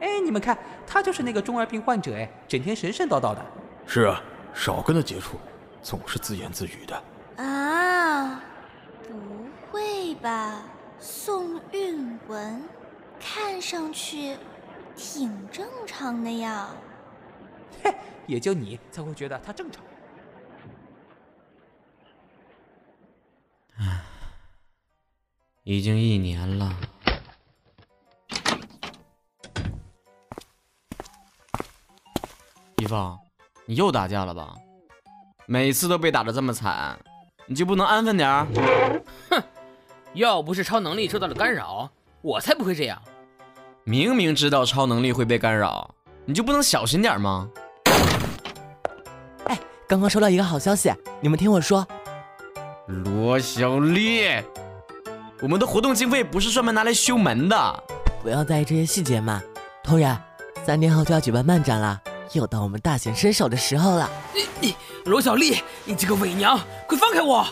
哎，你们看，他就是那个中二病患者，哎，整天神神叨叨的。是啊，少跟他接触，总是自言自语的。啊，不会吧？宋韵文，看上去挺正常的呀。嘿，也就你才会觉得他正常。唉，已经一年了。一方，你又打架了吧？每次都被打得这么惨，你就不能安分点儿？哼，要不是超能力受到了干扰，我才不会这样。明明知道超能力会被干扰，你就不能小心点吗？哎，刚刚收到一个好消息，你们听我说。罗小丽，我们的活动经费不是专门拿来修门的。不要在意这些细节嘛。同然，三天后就要举办漫展了。又到我们大显身手的时候了。你你罗小丽，你这个伪娘，快放开我！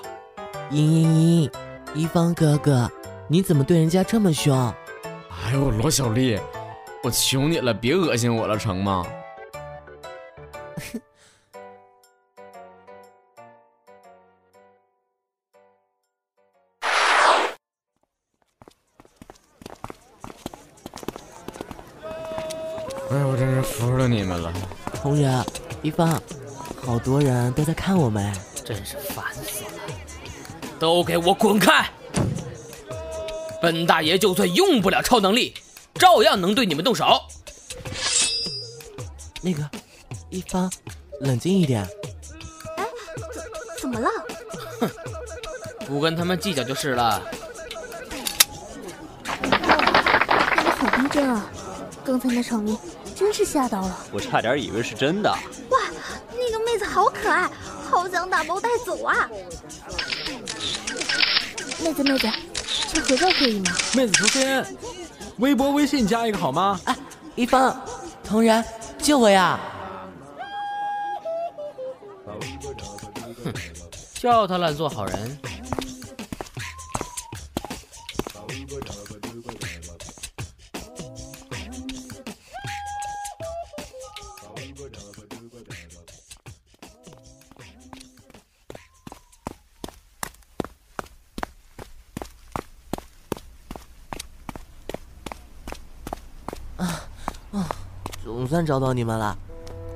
嘤嘤嘤，一方哥哥，你怎么对人家这么凶？哎呦，罗小丽，我求你了，别恶心我了，成吗？我真是服了你们了。红人，一方，好多人都在看我们，真是烦死了！都给我滚开！本大爷就算用不了超能力，照样能对你们动手。那个，一方，冷静一点。哎，怎怎么了？哼，不跟他们计较就是了。你们好逼真啊！刚才那场面。真是吓到了，我差点以为是真的。哇，那个妹子好可爱，好想打包带走啊！妹子妹子，拍合照可以吗？妹子求签，微博微信加一个好吗？哎，一方，同然，救我呀！哼，叫他懒做好人。算找到你们了，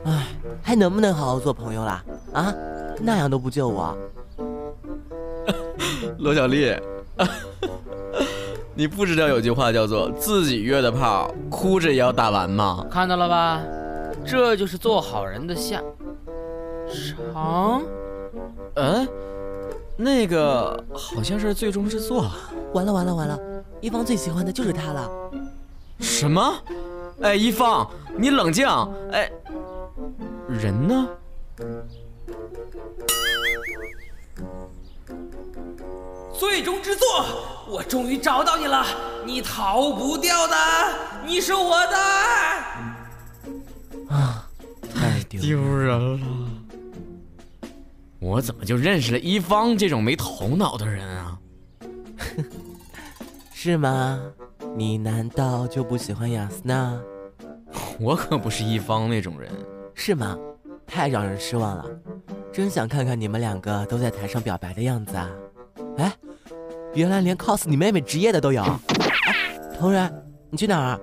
哎，还能不能好好做朋友了？啊，那样都不救我。罗小丽，你不知道有句话叫做“自己约的炮，哭着也要打完”吗？看到了吧，这就是做好人的下场。嗯，那个好像是最终之作。完了完了完了，一方最喜欢的就是他了。什么？哎，一方，你冷静！哎，人呢？最终之作，我终于找到你了！你逃不掉的，你是我的！啊，太丢丢人了！我怎么就认识了一方这种没头脑的人啊？是吗？你难道就不喜欢雅斯娜？我可不是一方那种人，是吗？太让人失望了，真想看看你们两个都在台上表白的样子啊！哎，原来连 cos 你妹妹职业的都有。哎，同仁，你去哪儿？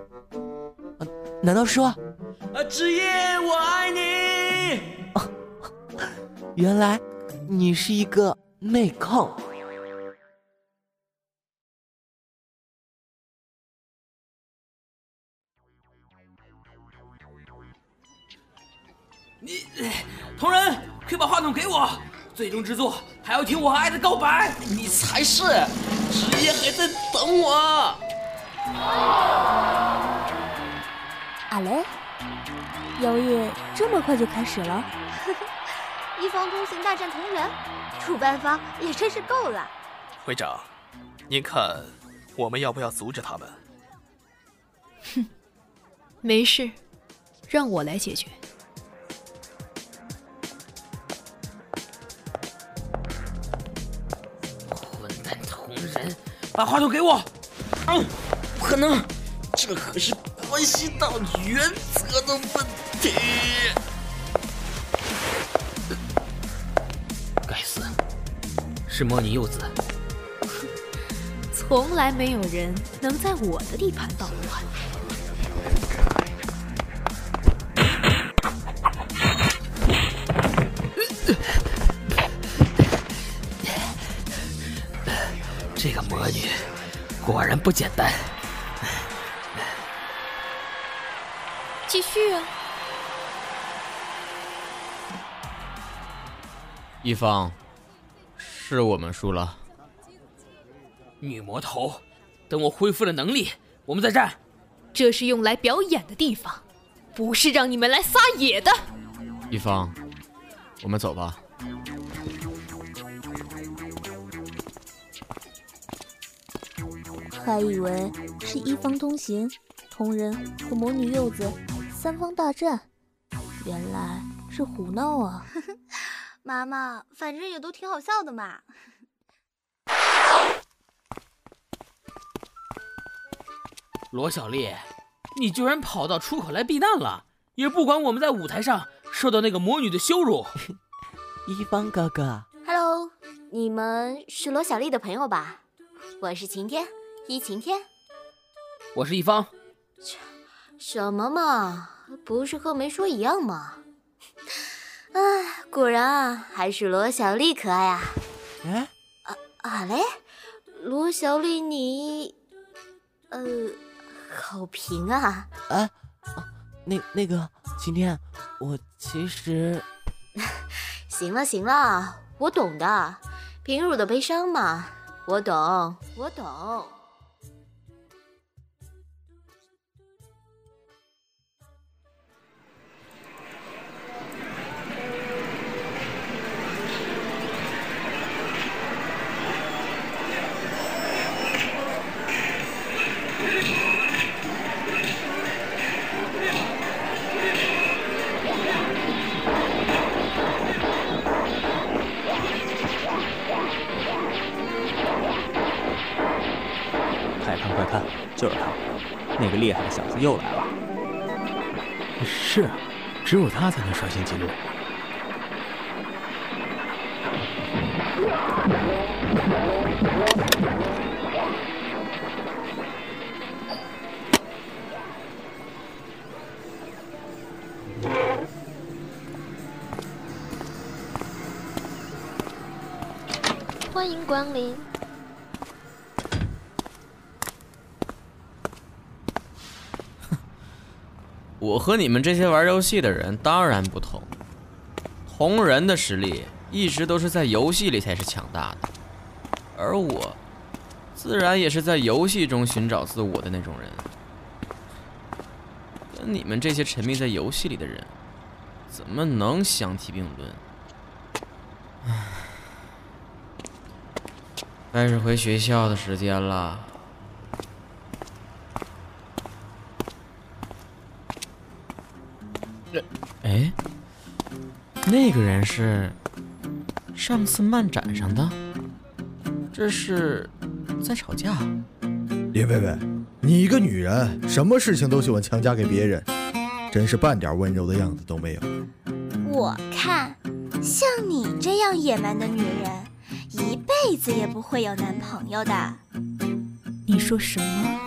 啊，难道说？啊，职业我爱你。原来你是一个妹控。同仁，快把话筒给我！最终之作还要听我和爱的告白。你才是，职业还在等我。阿雷，妖夜这么快就开始了？一方通行大战同人，主办方也真是够了。会长，您看我们要不要阻止他们？哼，没事，让我来解决。把话筒给我！嗯，不可能，这可是关系到原则的问题。该死，是魔女柚子。从来没有人能在我的地盘捣乱。不简单。继续啊，一方，是我们输了。女魔头，等我恢复了能力，我们再战。这是用来表演的地方，不是让你们来撒野的。一方，我们走吧。还以为是一方通行，同人和魔女柚子三方大战，原来是胡闹啊！妈妈，反正也都挺好笑的嘛。罗小丽，你居然跑到出口来避难了，也不管我们在舞台上受到那个魔女的羞辱。一方哥哥，Hello，你们是罗小丽的朋友吧？我是晴天。一晴天，我是一方。什么嘛，不是和没说一样吗？哎，果然啊，还是罗小丽可爱啊。哎，啊啊嘞，罗小丽你，呃，好平啊。啊，那那个晴天，我其实 行了行了，我懂的，平乳的悲伤嘛，我懂，我懂。厉害的小子又来了。是啊，只有他才能刷新记录。欢迎光临。我和你们这些玩游戏的人当然不同，同人的实力一直都是在游戏里才是强大的，而我，自然也是在游戏中寻找自我的那种人，跟你们这些沉迷在游戏里的人，怎么能相提并论？唉，该是回学校的时间了。个人是上次漫展上的，这是在吵架。林薇薇，你一个女人，什么事情都喜欢强加给别人，真是半点温柔的样子都没有。我看，像你这样野蛮的女人，一辈子也不会有男朋友的。你说什么？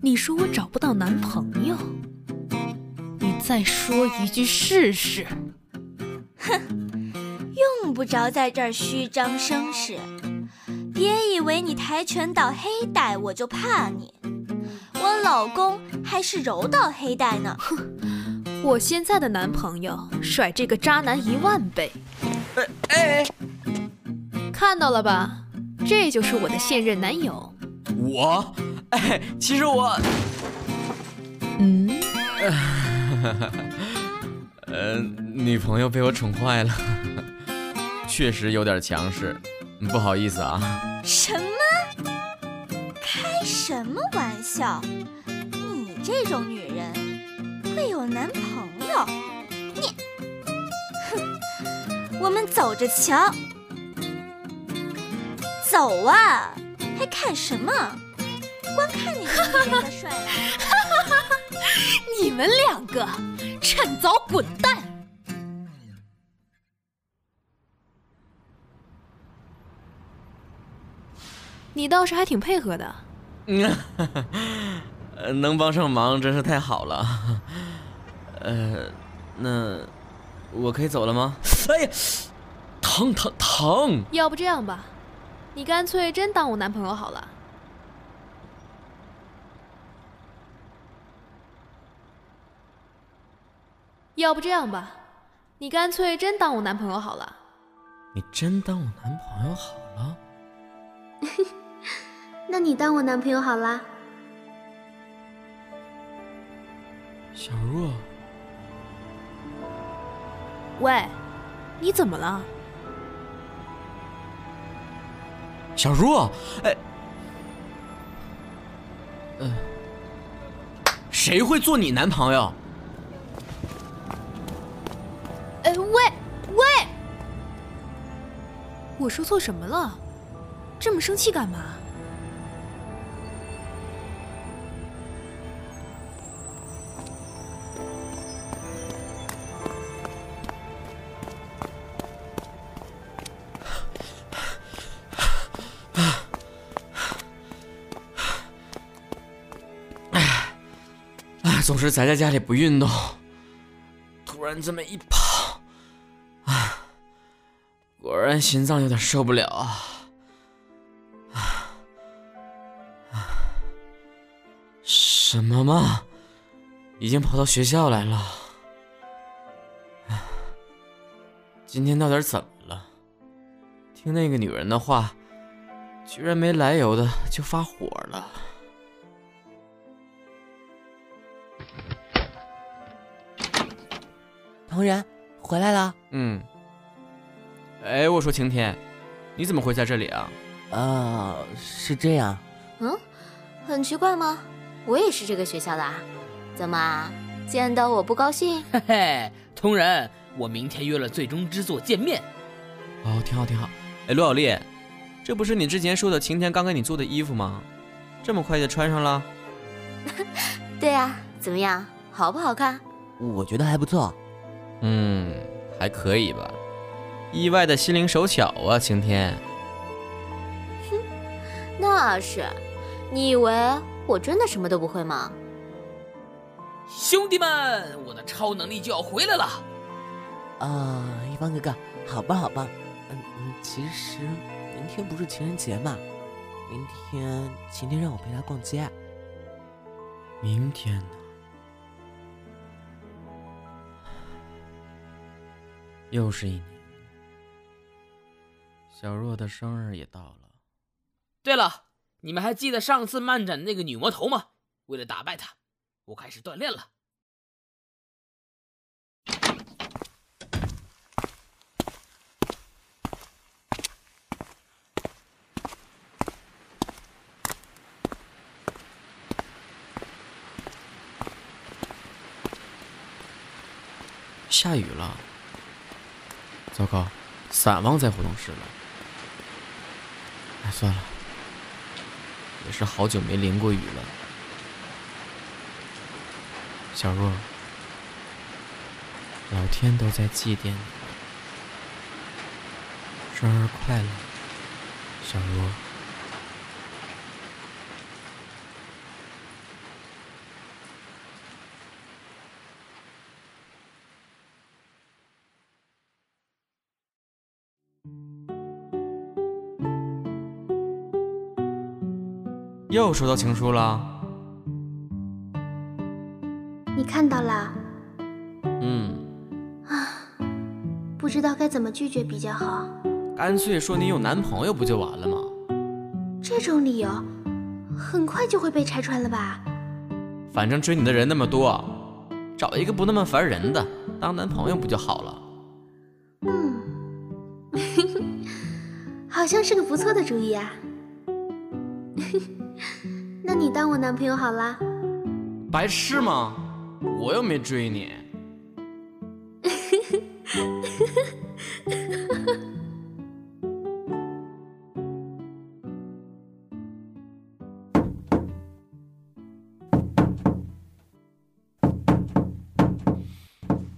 你说我找不到男朋友？你再说一句试试。哼，用不着在这儿虚张声势。别以为你跆拳道黑带我就怕你，我老公还是柔道黑带呢。哼，我现在的男朋友甩这个渣男一万倍。哎哎，看到了吧？这就是我的现任男友。我，哎，其实我，嗯。呃，女朋友被我宠坏了，确实有点强势，不好意思啊。什么？开什么玩笑？你这种女人会有男朋友？你，哼，我们走着瞧。走啊！还看什么？光看你这女人的帅了。们两个趁早滚蛋！你倒是还挺配合的。嗯，能帮上忙真是太好了。呃，那我可以走了吗？哎呀，疼疼疼！要不这样吧，你干脆真当我男朋友好了。要不这样吧，你干脆真当我男朋友好了。你真当我男朋友好了？那你当我男朋友好了。小若，喂，你怎么了？小若，哎，嗯，谁会做你男朋友？我说错什么了？这么生气干嘛？总是宅在家里不运动，突然这么一然心脏有点受不了啊！什么嘛，已经跑到学校来了？今天到底怎么了？听那个女人的话，居然没来由的就发火了。同仁，回来了。嗯。哎，我说晴天，你怎么会在这里啊？啊，是这样。嗯，很奇怪吗？我也是这个学校的啊。怎么，见到我不高兴？嘿 嘿，同仁，我明天约了最终之作见面。哦，挺好挺好。哎，罗小丽，这不是你之前说的晴天刚给你做的衣服吗？这么快就穿上了？对呀，怎么样，好不好看？我觉得还不错。嗯，还可以吧，意外的心灵手巧啊，晴天。哼，那是，你以为我真的什么都不会吗？兄弟们，我的超能力就要回来了！啊，一方哥哥，好棒好棒！嗯嗯，其实明天不是情人节嘛，明天晴天让我陪他逛街。明天呢？又是一年，小若的生日也到了。对了，你们还记得上次漫展那个女魔头吗？为了打败她，我开始锻炼了。下雨了。糟糕，伞忘在活动室了。算了，也是好久没淋过雨了。小若，老天都在祭奠你。生日快乐，小若。又收到情书了，你看到了？嗯。啊，不知道该怎么拒绝比较好。干脆说你有男朋友不就完了吗？这种理由，很快就会被拆穿了吧？反正追你的人那么多，找一个不那么烦人的当男朋友不就好了？嗯，好像是个不错的主意啊。那你当我男朋友好啦。白痴吗？我又没追你。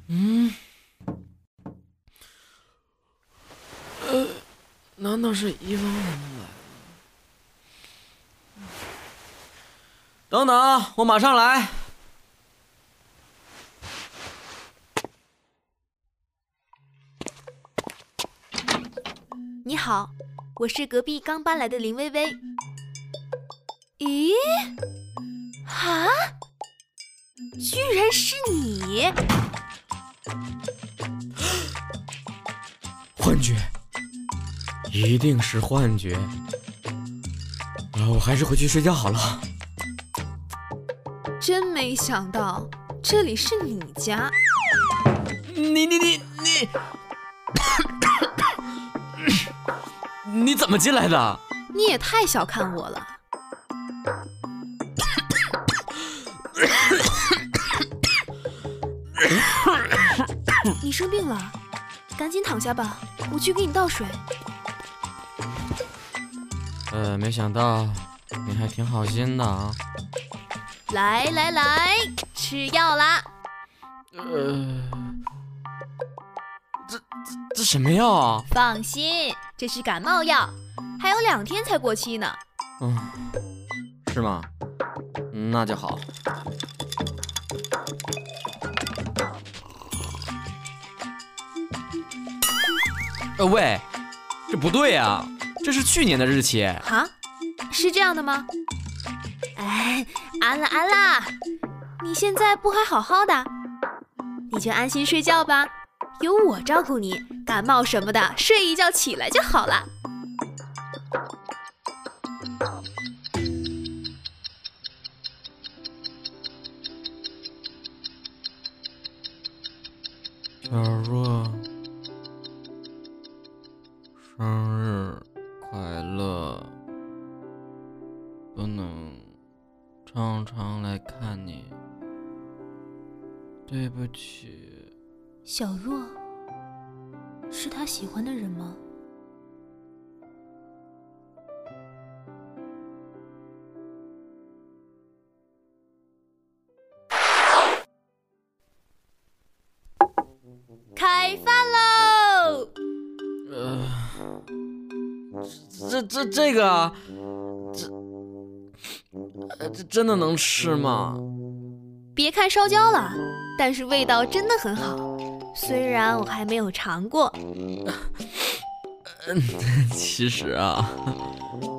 嗯。难道是一我马上来。你好，我是隔壁刚搬来的林薇薇。咦？啊？居然是你！幻觉，一定是幻觉。啊，我还是回去睡觉好了。真没想到这里是你家。你你你你，你怎么进来的？你也太小看我了。你生病了，赶紧躺下吧，我去给你倒水。呃，没想到你还挺好心的啊。来来来，吃药啦！呃，这这这什么药啊？放心，这是感冒药，还有两天才过期呢。嗯，是吗？那就好。呃喂，这不对呀，这是去年的日期。哈，是这样的吗？哎，安啦安啦，你现在不还好好的？你就安心睡觉吧，有我照顾你，感冒什么的，睡一觉起来就好了。对不起。小若，是他喜欢的人吗？开饭喽！呃，这这这个，这呃这真的能吃吗？别看烧焦了，但是味道真的很好。虽然我还没有尝过。嗯，其实啊，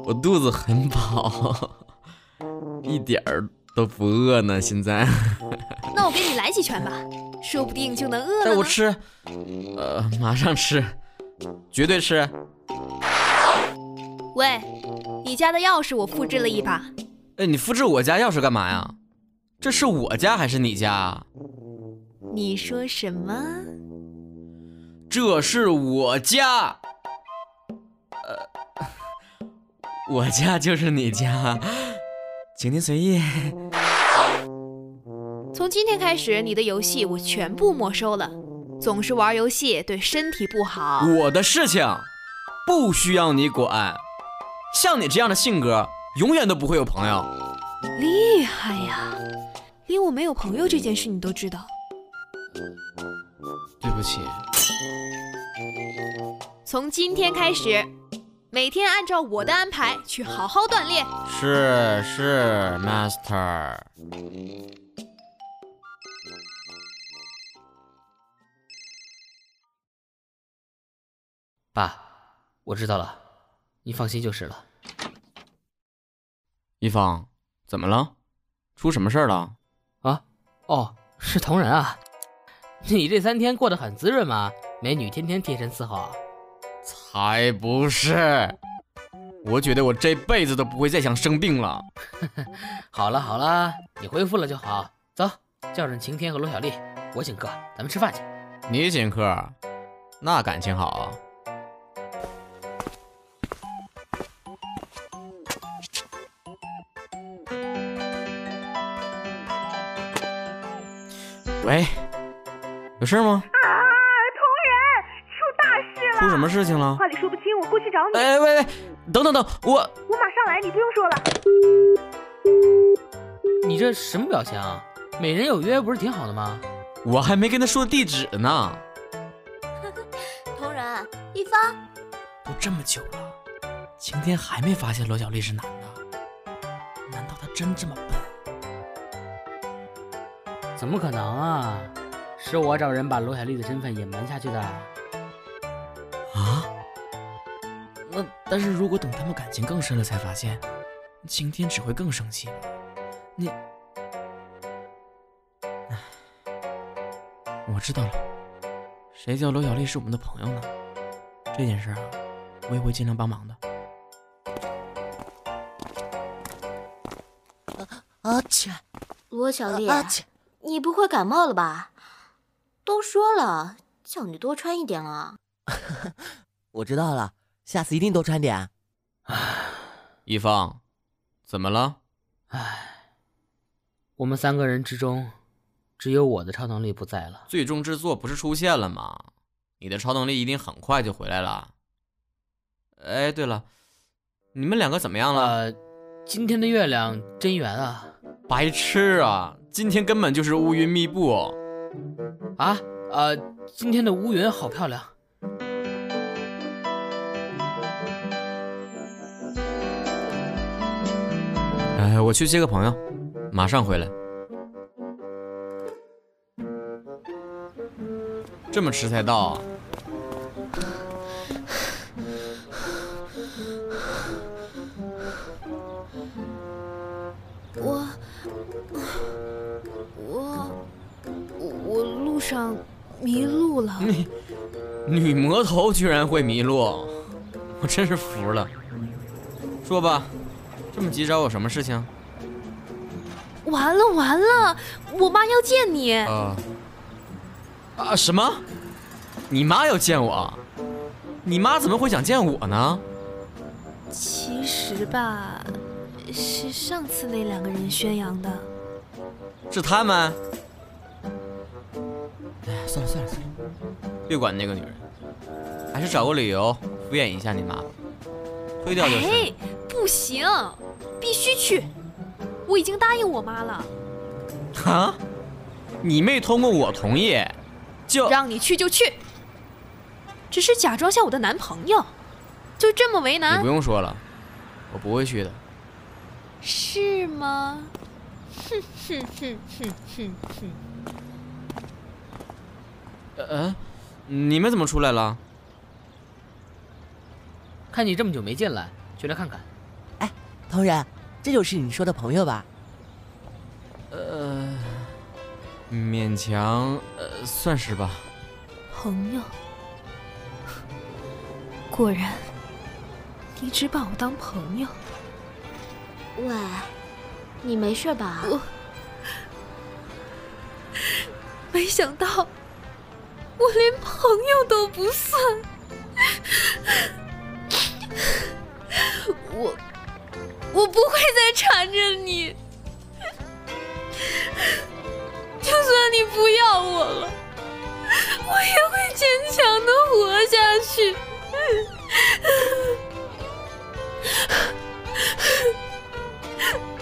我肚子很饱，一点儿都不饿呢。现在，那我给你来几拳吧，说不定就能饿了。哎，我吃，呃，马上吃，绝对吃。喂，你家的钥匙我复制了一把。哎，你复制我家钥匙干嘛呀？这是我家还是你家？你说什么？这是我家。呃，我家就是你家，请您随意。从今天开始，你的游戏我全部没收了。总是玩游戏对身体不好。我的事情不需要你管。像你这样的性格，永远都不会有朋友。厉害呀！连我没有朋友这件事你都知道。对不起。从今天开始，每天按照我的安排去好好锻炼。是是，Master。爸，我知道了，你放心就是了。一方，怎么了？出什么事儿了？啊？哦，是同仁啊。你这三天过得很滋润吗？美女天天贴身伺候。才不是！我觉得我这辈子都不会再想生病了。好了好了，你恢复了就好。走，叫上晴天和罗小丽，我请客，咱们吃饭去。你请客，那感情好。喂，有事吗？啊，同仁，出大事了！出什么事情了？话里说不清，我过去找你。哎喂喂，等等等，我我马上来，你不用说了。你这什么表情啊？美人有约不是挺好的吗？我还没跟他说地址呢。同仁，一方，都这么久了，晴天还没发现罗小丽是男的，难道他真这么笨？怎么可能啊？是我找人把罗小丽的身份隐瞒下去的。啊？那但是如果等他们感情更深了才发现，晴天只会更生气。你，我知道了，谁叫罗小丽是我们的朋友呢？这件事啊，我也会尽量帮忙的。啊切！罗小丽，啊切！你不会感冒了吧？都说了，叫你多穿一点了。我知道了，下次一定多穿点。一峰，怎么了？唉，我们三个人之中，只有我的超能力不在了。最终之作不是出现了吗？你的超能力一定很快就回来了。哎，对了，你们两个怎么样了？呃，今天的月亮真圆啊！白痴啊！今天根本就是乌云密布。啊，呃，今天的乌云好漂亮。哎，我去接个朋友，马上回来。这么迟才到啊？上迷路了。女女魔头居然会迷路，我真是服了。说吧，这么急找我什么事情？完了完了，我妈要见你。啊啊什么？你妈要见我？你妈怎么会想见我呢？其实吧，是上次那两个人宣扬的。是他们？别管那个女人，还是找个理由敷衍一下你妈吧，推掉就是。哎，不行，必须去！我已经答应我妈了。啊？你没通过我同意，就让你去就去，只是假装下我的男朋友，就这么为难？你不用说了，我不会去的。是吗？哼哼哼哼哼哼。呃，你们怎么出来了？看你这么久没进来，就来看看。哎，同仁，这就是你说的朋友吧？呃，勉强，呃，算是吧。朋友，果然，你只把我当朋友。喂，你没事吧？我没想到，我连朋友都不算。我我不会再缠着你，就算你不要我了，我也会坚强的活下去。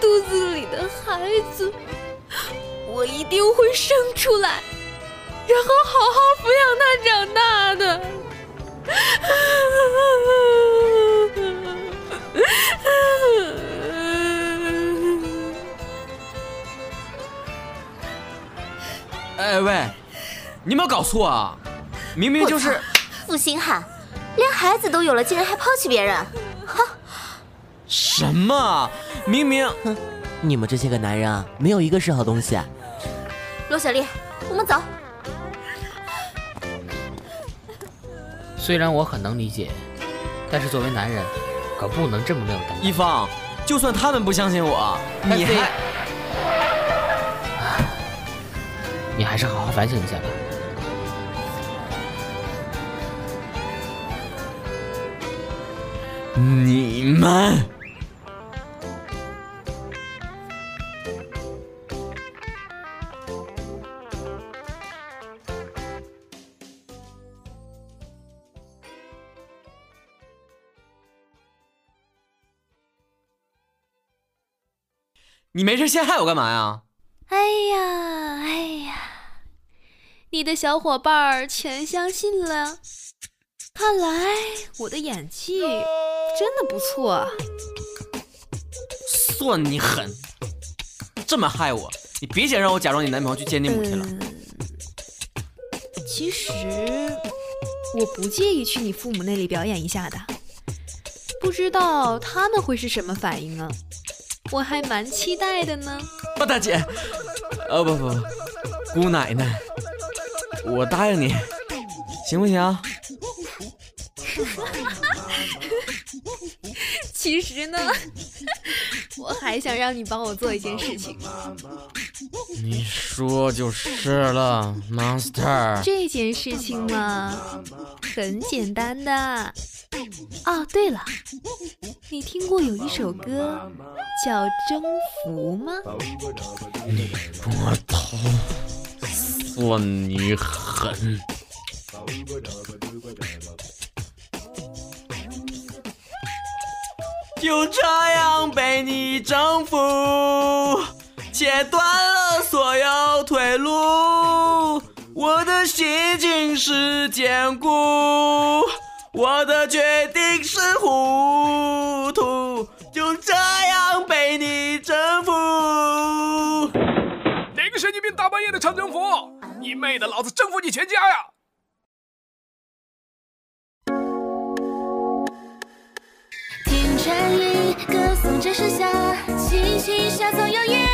肚子里的孩子，我一定会生出来，然后好好抚养他长大的。哎喂，你有没有搞错啊？明明就是负心汉，连孩子都有了，竟然还抛弃别人，哼！什么？明明，哼，你们这些个男人啊，没有一个是好东西。罗小丽，我们走。虽然我很能理解，但是作为男人，可不能这么没有担当。一方，就算他们不相信我，你还，你还是好好反省一下吧。你们。你没事陷害我干嘛呀？哎呀，哎呀，你的小伙伴儿全相信了。看来我的演技真的不错啊！算你狠，这么害我，你别想让我假装你男朋友去见你母亲了。其实我不介意去你父母那里表演一下的，不知道他们会是什么反应呢？我还蛮期待的呢。大姐，呃不不不，姑奶奶，我答应你，行不行？其实呢，我还想让你帮我做一件事情。你说就是了，Master。这件事情嘛，很简单的。哦，对了，你听过有一首歌叫《征服》吗？你摸头，算你狠。就这样被你征服，切断了所有退路。我的心境是坚固，我的决定是糊涂。就这样被你征服。哪个神经病大半夜的唱征服？你妹的，老子征服你全家呀！山里歌颂这盛夏，星星下藏有夜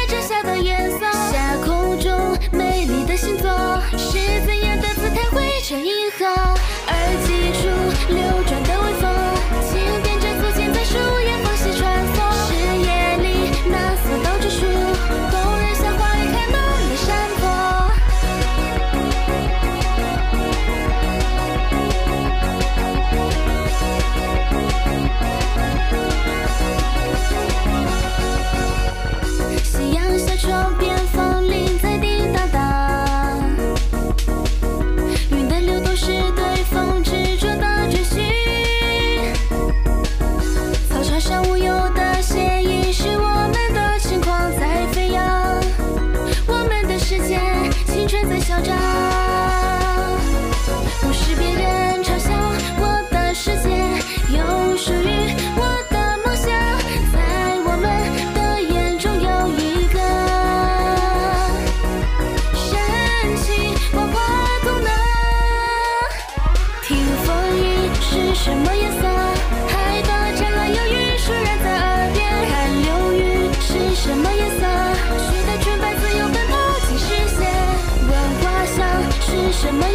什么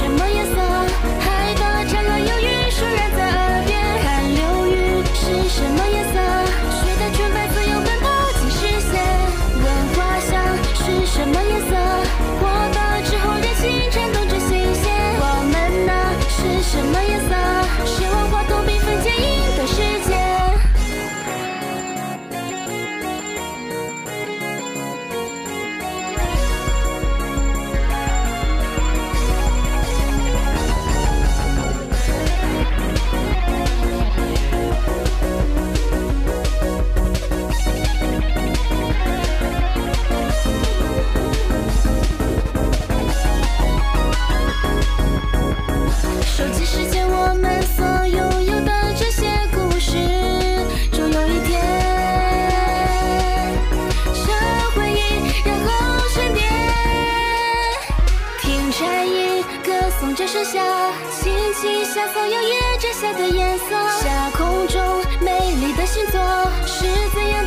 什么颜色？然后身边听蝉鸣歌颂着盛夏轻轻下风摇曳着夏的颜色夏空中美丽的星座是怎样